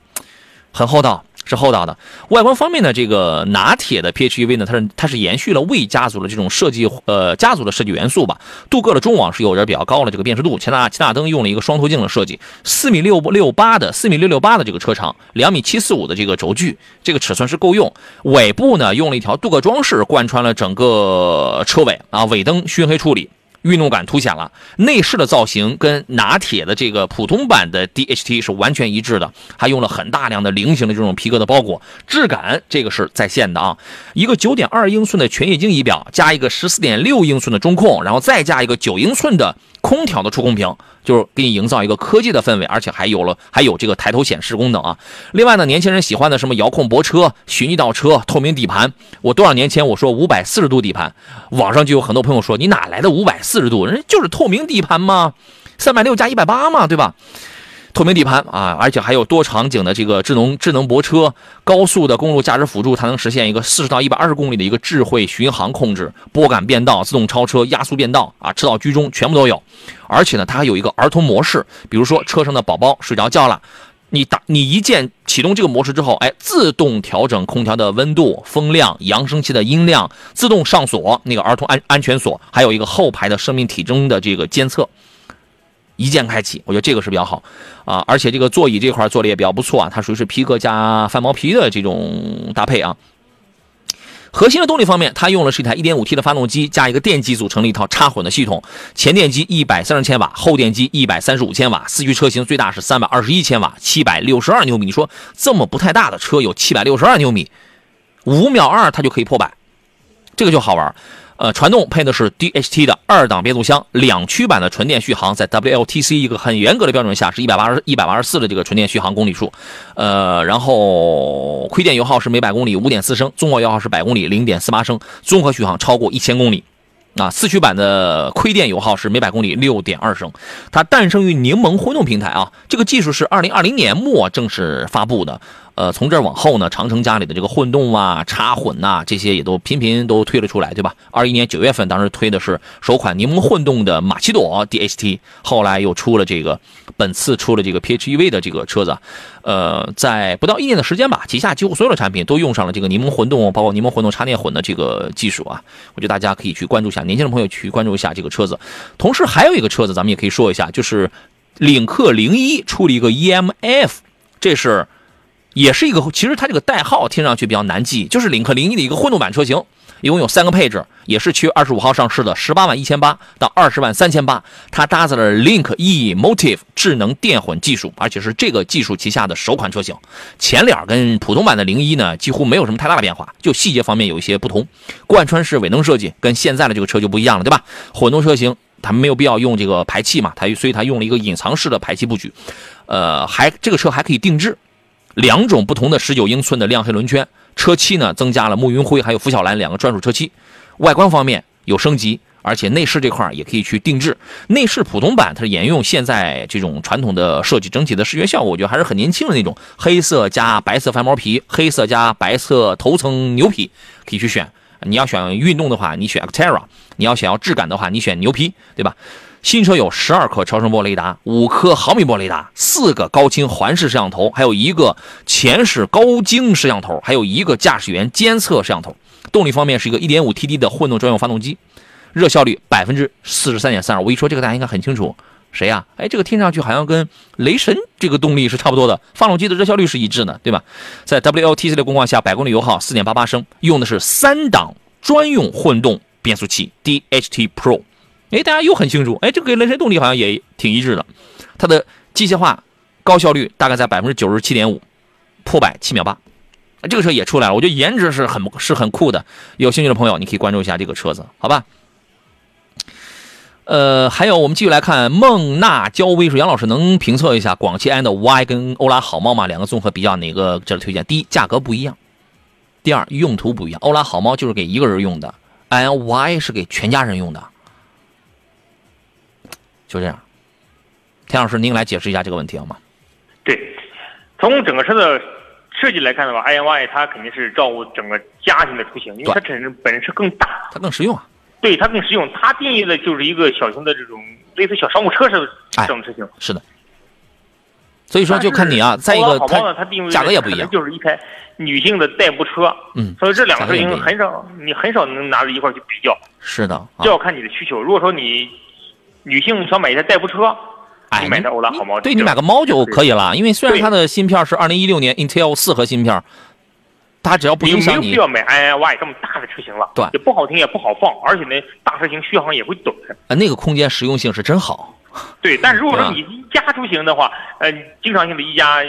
很厚道。是厚道的。外观方面呢，这个拿铁的 PHEV 呢，它是它是延续了魏家族的这种设计，呃，家族的设计元素吧。镀铬的中网是有着比较高的这个辨识度，前大前大灯用了一个双透镜的设计，四米六六八的四米六六八的这个车长，两米七四五的这个轴距，这个尺寸是够用。尾部呢用了一条镀铬装饰贯穿了整个车尾啊，尾灯熏黑处理。运动感凸显了，内饰的造型跟拿铁的这个普通版的 DHT 是完全一致的，还用了很大量的菱形的这种皮革的包裹，质感这个是在线的啊。一个九点二英寸的全液晶仪表，加一个十四点六英寸的中控，然后再加一个九英寸的空调的触控屏，就是给你营造一个科技的氛围，而且还有了还有这个抬头显示功能啊。另外呢，年轻人喜欢的什么遥控泊车、寻迹倒车、透明底盘，我多少年前我说五百四十度底盘，网上就有很多朋友说你哪来的五百。四十度，人家就是透明底盘嘛，三百六加一百八嘛，对吧？透明底盘啊，而且还有多场景的这个智能智能泊车，高速的公路驾驶辅助，它能实现一个四十到一百二十公里的一个智慧巡航控制，拨杆变道、自动超车、压缩变道啊，车道居中全部都有。而且呢，它还有一个儿童模式，比如说车上的宝宝睡着觉了。你打你一键启动这个模式之后，哎，自动调整空调的温度、风量、扬声器的音量，自动上锁那个儿童安安全锁，还有一个后排的生命体征的这个监测，一键开启，我觉得这个是比较好啊。而且这个座椅这块做的也比较不错啊，它属于是皮革加翻毛皮的这种搭配啊。核心的动力方面，它用的是一台 1.5T 的发动机加一个电机组成了一套插混的系统，前电机130千瓦，后电机135千瓦，四驱车型最大是321千瓦，762牛米。你说这么不太大的车有762牛米，五秒二它就可以破百，这个就好玩。呃，传动配的是 DHT 的二档变速箱，两驱版的纯电续航在 WLTC 一个很严格的标准下是一百八十一百八十四的这个纯电续航公里数，呃，然后亏电油耗是每百公里五点四升，综合油耗是百公里零点四八升，综合续航超过一千公里。啊，四驱版的亏电油耗是每百公里六点二升，它诞生于柠檬混动平台啊，这个技术是二零二零年末正式发布的。呃，从这儿往后呢，长城家里的这个混动啊、插混呐，这些也都频频都推了出来，对吧？二一年九月份，当时推的是首款柠檬混动的马奇朵 DHT，后来又出了这个，本次出了这个 PHEV 的这个车子，呃，在不到一年的时间吧，旗下几乎所有的产品都用上了这个柠檬混动，包括柠檬混动插电混的这个技术啊。我觉得大家可以去关注一下，年轻的朋友去关注一下这个车子。同时还有一个车子，咱们也可以说一下，就是领克零一出了一个 EMF，这是。也是一个，其实它这个代号听上去比较难记，就是领克零一的一个混动版车型一共有三个配置，也是七月二十五号上市的，十八万一千八到二十万三千八。它搭载了 Link E Motive 智能电混技术，而且是这个技术旗下的首款车型。前脸跟普通版的零一呢几乎没有什么太大的变化，就细节方面有一些不同。贯穿式尾灯设计跟现在的这个车就不一样了，对吧？混动车型它没有必要用这个排气嘛，它所以它用了一个隐藏式的排气布局。呃，还这个车还可以定制两种不同的十九英寸的亮黑轮圈。车漆呢，增加了暮云灰还有拂晓蓝两个专属车漆。外观方面有升级，而且内饰这块也可以去定制。内饰普通版它是沿用现在这种传统的设计，整体的视觉效果我觉得还是很年轻的那种，黑色加白色翻毛皮，黑色加白色头层牛皮，可以去选。你要选运动的话，你选 Actera；你要想要质感的话，你选牛皮，对吧？新车有十二颗超声波雷达，五颗毫米波雷达，四个高清环视摄像头，还有一个前视高精摄像头，还有一个驾驶员监测摄像头。动力方面是一个 1.5TD 的混动专用发动机，热效率百分之四十三点三二。我一说这个大家应该很清楚，谁呀？哎，这个听上去好像跟雷神这个动力是差不多的，发动机的热效率是一致的，对吧？在 WLTC 的工况下，百公里油耗四点八八升，用的是三档专用混动变速器 DHT Pro。哎，大家又很清楚，哎，这个跟雷神动力好像也挺一致的。它的机械化高效率大概在百分之九十七点五，破百七秒八。这个车也出来了，我觉得颜值是很是很酷的。有兴趣的朋友，你可以关注一下这个车子，好吧？呃，还有我们继续来看梦娜娇威说，杨老师能评测一下广汽安的 Y 跟欧拉好猫吗？两个综合比较哪个值得推荐？第一，价格不一样；第二，用途不一样。欧拉好猫就是给一个人用的，安 Y 是给全家人用的。就这样，田老师，您来解释一下这个问题好吗？对，从整个车的设计来看的话，i n y 它肯定是照顾整个家庭的出行，因为它本身本身更大，它更实用啊。对，它更实用，它定义的就是一个小型的这种类似小商务车似的这种车型。是的。所以说，就看你啊。再一个，它定位价格也不一样，就是一台女性的代步车。嗯。所以这两个车型很少，你很少能拿着一块去比较。是的。就要看你的需求。如果说你。女性想买一台代步车，你买台欧拉好猫，对你买个猫就可以了。因为虽然它的芯片是二零一六年 Intel 四核芯片，它只要不影响你，没有必要买 i i y 这么大的车型了。对，也不好停，也不好放，而且呢，大车型续航也会短。啊，那个空间实用性是真好。对，但是如果说 你一家出行的话，呃，经常性的一家。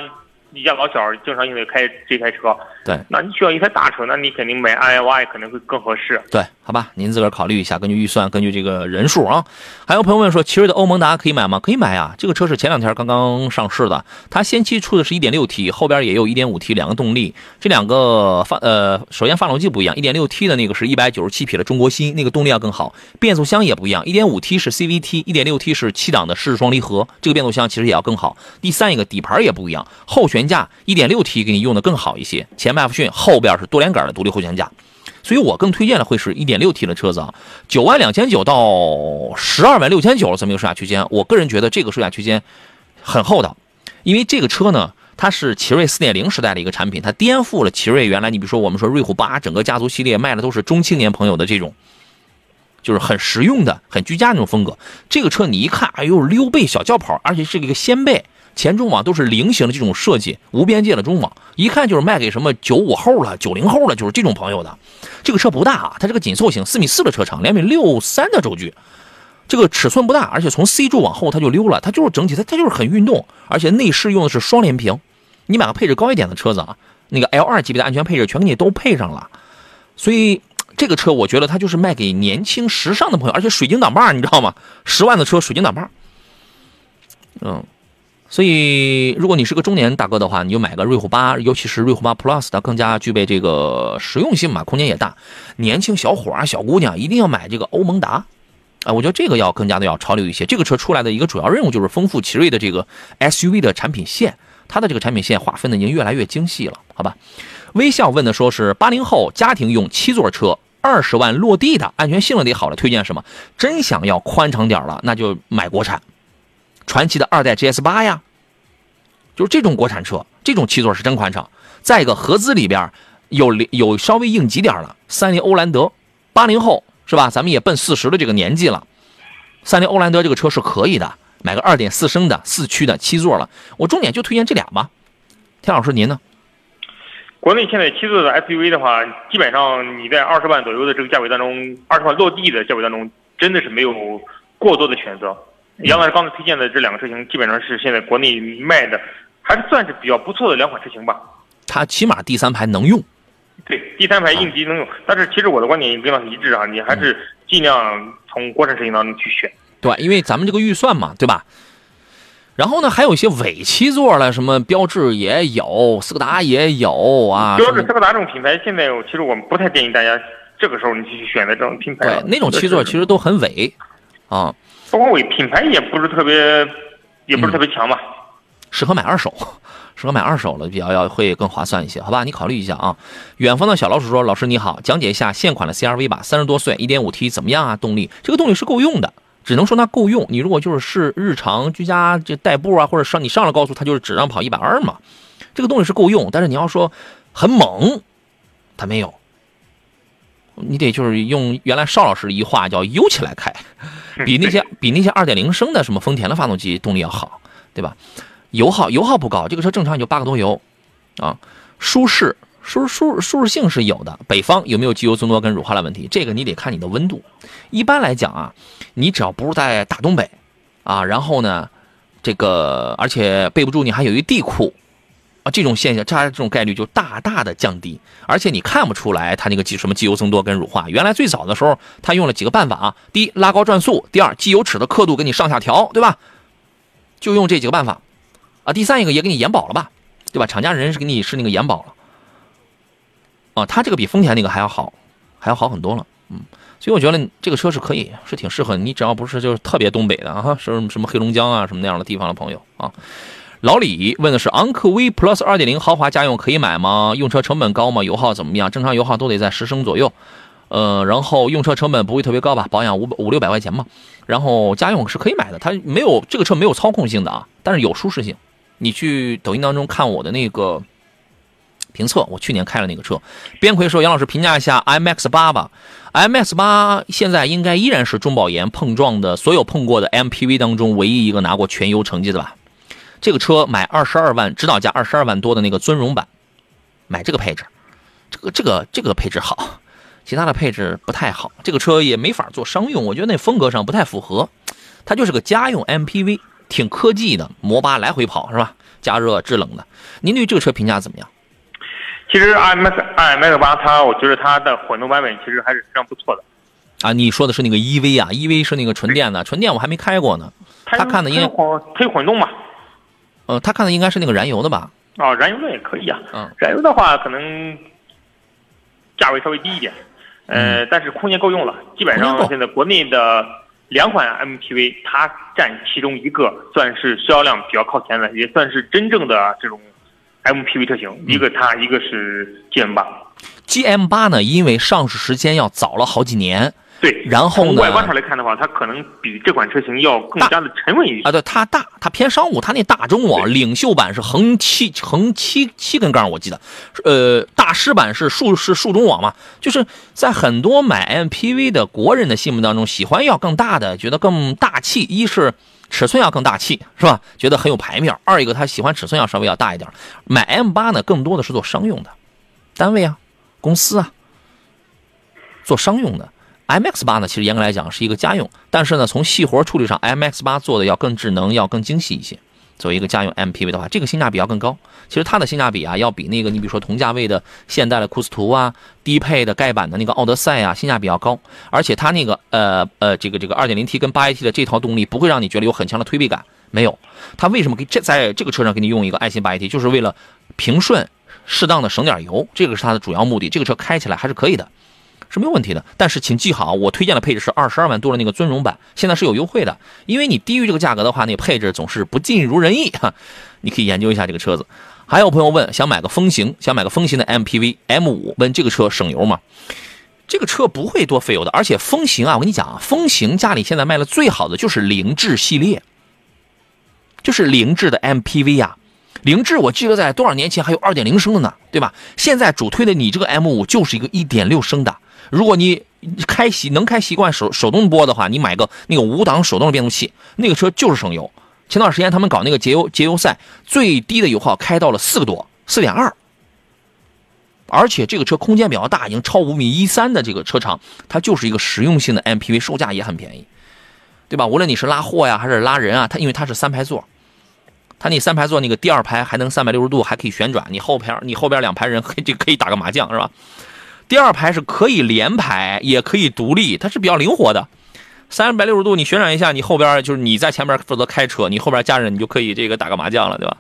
一家老小经常因为开这台车，对，那你需要一台大车，那你肯定买 i y 可能会更合适。对，好吧，您自个儿考虑一下，根据预算，根据这个人数啊。还有朋友问说，奇瑞的欧盟达可以买吗？可以买啊，这个车是前两天刚刚上市的，它先期出的是一点六 T，后边也有一点五 T 两个动力，这两个发呃，首先发动机不一样，一点六 T 的那个是一百九十七匹的中国新，那个动力要更好，变速箱也不一样，一点五 T 是 CVT，一点六 T 是七档的湿双离合，这个变速箱其实也要更好。第三一个底盘也不一样，后悬架一点六。T 给你用的更好一些，前麦弗逊，后边是多连杆的独立后悬架，所以我更推荐的会是一点六 T 的车子啊，九万两千九到十二万六千九这么一个售价区间，我个人觉得这个售价区间很厚道，因为这个车呢，它是奇瑞四点零时代的一个产品，它颠覆了奇瑞原来你比如说我们说瑞虎八整个家族系列卖的都是中青年朋友的这种，就是很实用的、很居家那种风格，这个车你一看，哎呦溜背小轿跑，而且是一个掀背。前中网都是菱形的这种设计，无边界的中网，一看就是卖给什么九五后了、九零后了，就是这种朋友的。这个车不大啊，它是个紧凑型，四米四的车长，两米六三的轴距，这个尺寸不大，而且从 C 柱往后它就溜了，它就是整体，它它就是很运动，而且内饰用的是双联屏。你买个配置高一点的车子啊，那个 L 二级别的安全配置全给你都配上了，所以这个车我觉得它就是卖给年轻时尚的朋友，而且水晶挡把，你知道吗？十万的车水晶挡把，嗯。所以，如果你是个中年大哥的话，你就买个瑞虎八，尤其是瑞虎八 Plus，它更加具备这个实用性嘛，空间也大。年轻小伙啊、小姑娘一定要买这个欧盟达，啊，我觉得这个要更加的要潮流一些。这个车出来的一个主要任务就是丰富奇瑞的这个 SUV 的产品线，它的这个产品线划分的已经越来越精细了，好吧？微笑问的说是八零后家庭用七座车，二十万落地的，安全性能得好了，推荐什么？真想要宽敞点了，那就买国产。传奇的二代 GS 八呀，就是这种国产车，这种七座是真宽敞。再一个，合资里边有有稍微应急点了，三菱欧蓝德，八零后是吧？咱们也奔四十的这个年纪了，三菱欧蓝德这个车是可以的，买个二点四升的四驱的七座了。我重点就推荐这俩吧。田老师您呢？国内现在七座的 SUV 的话，基本上你在二十万左右的这个价位当中，二十万落地的价位当中，真的是没有过多的选择。杨老师刚才推荐的这两个车型，基本上是现在国内卖的，还是算是比较不错的两款车型吧。它起码第三排能用。对，第三排应急能用，但是其实我的观点跟老师一致啊，你还是尽量从国产车型当中去选。对，因为咱们这个预算嘛，对吧？然后呢，还有一些尾七座了，什么标致也有，斯柯达也有啊。标致、斯柯达这种品牌，现在其实我们不太建议大家这个时候你去选择这种品牌。对，那种七座其实都很伪啊。包括伪，品牌也不是特别，也不是特别强嘛。适合买二手，适合买二手了，比较要会更划算一些，好吧？你考虑一下啊。远方的小老鼠说：“老师你好，讲解一下现款的 CRV 吧，三十多岁一点五 T 怎么样啊？动力？这个动力是够用的。”只能说它够用。你如果就是是日常居家这代步啊，或者上你上了高速，它就是只让跑一百二嘛。这个动力是够用，但是你要说很猛，它没有。你得就是用原来邵老师一话叫“悠起来开”，比那些比那些二点零升的什么丰田的发动机动力要好，对吧？油耗油耗不高，这个车正常也就八个多油啊，舒适。舒舒舒适性是有的，北方有没有机油增多跟乳化的问题？这个你得看你的温度。一般来讲啊，你只要不是在大东北，啊，然后呢，这个而且备不住你还有一地库，啊，这种现象它这种概率就大大的降低，而且你看不出来它那个机什么机油增多跟乳化。原来最早的时候，它用了几个办法啊，第一拉高转速，第二机油尺的刻度给你上下调，对吧？就用这几个办法，啊，第三一个也给你延保了吧，对吧？厂家人是给你是那个延保了。啊，它这个比丰田那个还要好，还要好很多了，嗯，所以我觉得这个车是可以，是挺适合你，只要不是就是特别东北的啊，是什么黑龙江啊什么那样的地方的朋友啊。老李问的是昂科威 Plus 2.0豪华家用可以买吗？用车成本高吗？油耗怎么样？正常油耗都得在十升左右，呃，然后用车成本不会特别高吧？保养五五六百块钱嘛，然后家用是可以买的，它没有这个车没有操控性的啊，但是有舒适性。你去抖音当中看我的那个。评测，我去年开了那个车。边奎说：“杨老师评价一下 iMax 八吧。iMax 八现在应该依然是中保研碰撞的所有碰过的 MPV 当中唯一一个拿过全优成绩的吧？这个车买二十二万，指导价二十二万多的那个尊荣版，买这个配置，这个这个这个配置好，其他的配置不太好。这个车也没法做商用，我觉得那风格上不太符合。它就是个家用 MPV，挺科技的，摩巴来回跑是吧？加热制冷的。您对这个车评价怎么样？”其实 i m x i m x 八，它我觉得它的混动版本其实还是非常不错的。啊，你说的是那个 EV 啊？EV 是那个纯电的，纯电我还没开过呢。他看的应该可以混动嘛？呃，他看的应该是那个燃油的吧？哦，燃油的也可以啊。嗯，燃油的话可能价位稍微低一点，呃，但是空间够用了。基本上现在国内的两款 MPV，它占其中一个，算是销量比较靠前的，也算是真正的这种。MPV 车型，一个它，一个是 GM 八。GM 八呢，因为上市时间要早了好几年。对。然后呢？从外观上来看的话，它可能比这款车型要更加的沉稳一些。啊，对，它大，它偏商务，它那大中网领袖版是横七横七七根杠，我记得。呃，大师版是竖是竖中网嘛？就是在很多买 MPV 的国人的心目当中，喜欢要更大的，觉得更大气。一是。尺寸要更大气是吧？觉得很有排面。二一个他喜欢尺寸要稍微要大一点。买 M 八呢，更多的是做商用的，单位啊，公司啊，做商用的。MX 八呢，其实严格来讲是一个家用，但是呢，从细活处理上，MX 八做的要更智能，要更精细一些。作为一个家用 MPV 的话，这个性价比要更高。其实它的性价比啊，要比那个你比如说同价位的现代的库斯图啊，低配的盖板的那个奥德赛啊，性价比要高。而且它那个呃呃这个这个 2.0T 跟 8AT 的这套动力不会让你觉得有很强的推背感，没有。它为什么给这在这个车上给你用一个爱信 8AT，就是为了平顺，适当的省点油，这个是它的主要目的。这个车开起来还是可以的。是没有问题的，但是请记好，我推荐的配置是二十二万多的那个尊荣版，现在是有优惠的。因为你低于这个价格的话，那配置总是不尽如人意哈。你可以研究一下这个车子。还有朋友问，想买个风行，想买个风行的 MPV M5，问这个车省油吗？这个车不会多费油的，而且风行啊，我跟你讲啊，风行家里现在卖的最好的就是凌志系列，就是凌志的 MPV 呀。凌志我记得在多少年前还有二点零升的呢，对吧？现在主推的你这个 M5 就是一个一点六升的。如果你开习能开习惯手手动波的话，你买个那个五档手动的变速器，那个车就是省油。前段时间他们搞那个节油节油赛，最低的油耗开到了四个多，四点二。而且这个车空间比较大，已经超五米一三的这个车长，它就是一个实用性的 MPV，售价也很便宜，对吧？无论你是拉货呀，还是拉人啊，它因为它是三排座，它那三排座那个第二排还能三百六十度，还可以旋转，你后排你后边两排人可以就可以打个麻将，是吧？第二排是可以连排，也可以独立，它是比较灵活的。三百六十度你旋转一下，你后边就是你在前面负责开车，你后边家人你就可以这个打个麻将了，对吧？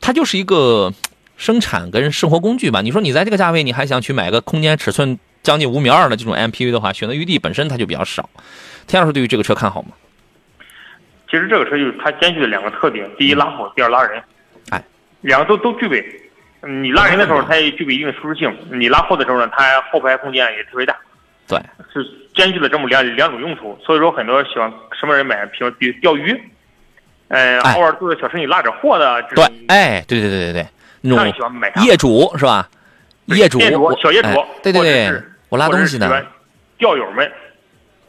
它就是一个生产跟生活工具吧。你说你在这个价位，你还想去买个空间尺寸将近五米二的这种 MPV 的话，选择余地本身它就比较少。田老师对于这个车看好吗？其实这个车就是它兼具了两个特点：第一拉货，第二拉人。哎，两个都都具备。你拉人的时候，它也具备一定的舒适性；你拉货的时候呢，它后排空间也特别大。对，是兼具了这么两两种用途。所以说，很多喜欢什么人买，比如比钓鱼，呃，偶尔做做小生意拉点货的。对，哎，对对对对对，那种喜欢买业主是吧？业主，小业主，对对对，我拉东西呢。钓友们。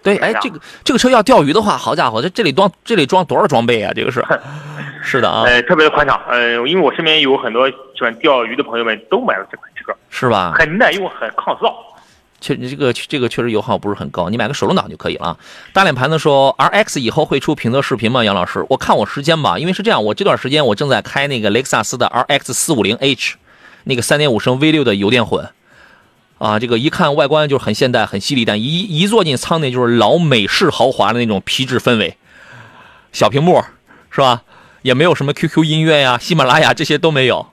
对，哎，这个这个车要钓鱼的话，好家伙，这这里装这里装多少装备啊？这个是，是的啊，呃，特别的宽敞，呃，因为我身边有很多喜欢钓鱼的朋友们都买了这款车，是吧？很耐用，很抗造。确，这个这个确实油耗不是很高，你买个手动挡就可以了。大脸盘子说，RX 以后会出评测视频吗？杨老师，我看我时间吧，因为是这样，我这段时间我正在开那个雷克萨斯的 RX 四五零 H，那个三点五升 V 六的油电混。啊，这个一看外观就是很现代、很犀利，但一一坐进舱内就是老美式豪华的那种皮质氛围。小屏幕是吧？也没有什么 QQ 音乐呀、喜马拉雅这些都没有。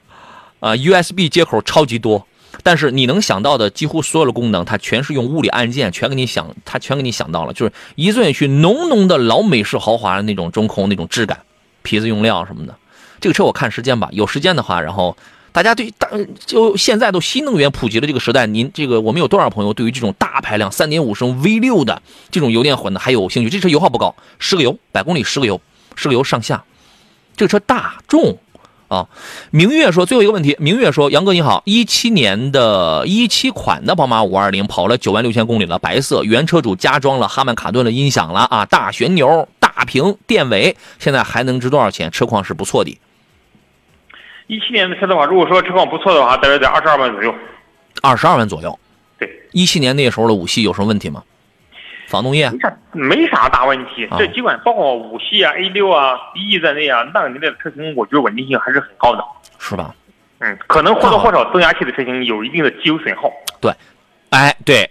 啊，USB 接口超级多，但是你能想到的几乎所有的功能，它全是用物理按键全给你想，它全给你想到了，就是一坐进去浓浓的老美式豪华的那种中控那种质感，皮子用料什么的。这个车我看时间吧，有时间的话，然后。大家对大就现在都新能源普及的这个时代，您这个我们有多少朋友对于这种大排量三点五升 V 六的这种油电混的还有兴趣？这车油耗不高，十个油，百公里十个油，十个油上下。这个车大众啊。明月说最后一个问题，明月说杨哥你好，一七年的一七款的宝马五二零跑了九万六千公里了，白色，原车主加装了哈曼卡顿的音响了啊，大旋钮、大屏、电尾，现在还能值多少钱？车况是不错的。一七年的车的话，如果说车况不错的话，大约在二十二万左右。二十二万左右。对。一七年那时候的五系有什么问题吗？防冻液？没啥，没啥大问题。这几款包括五系啊、A 六啊、B E 在内啊，那个年代的车型，我觉得稳定性还是很高的。是吧？嗯，可能或多或少增压器的车型有一定的机油损耗。对。哎，对。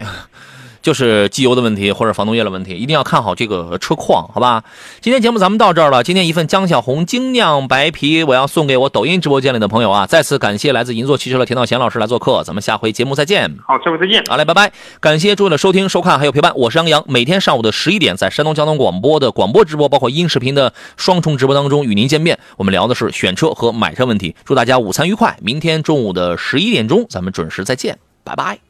就是机油的问题或者防冻液的问题，一定要看好这个车况，好吧？今天节目咱们到这儿了。今天一份江小红精酿白啤，我要送给我抖音直播间里的朋友啊！再次感谢来自银座汽车的田道贤老师来做客，咱们下回节目再见。好，下回再见。好嘞，拜拜！感谢诸位的收听、收看还有陪伴，我是杨洋。每天上午的十一点，在山东交通广播的广播直播，包括音视频的双重直播当中与您见面。我们聊的是选车和买车问题。祝大家午餐愉快！明天中午的十一点钟，咱们准时再见，拜拜。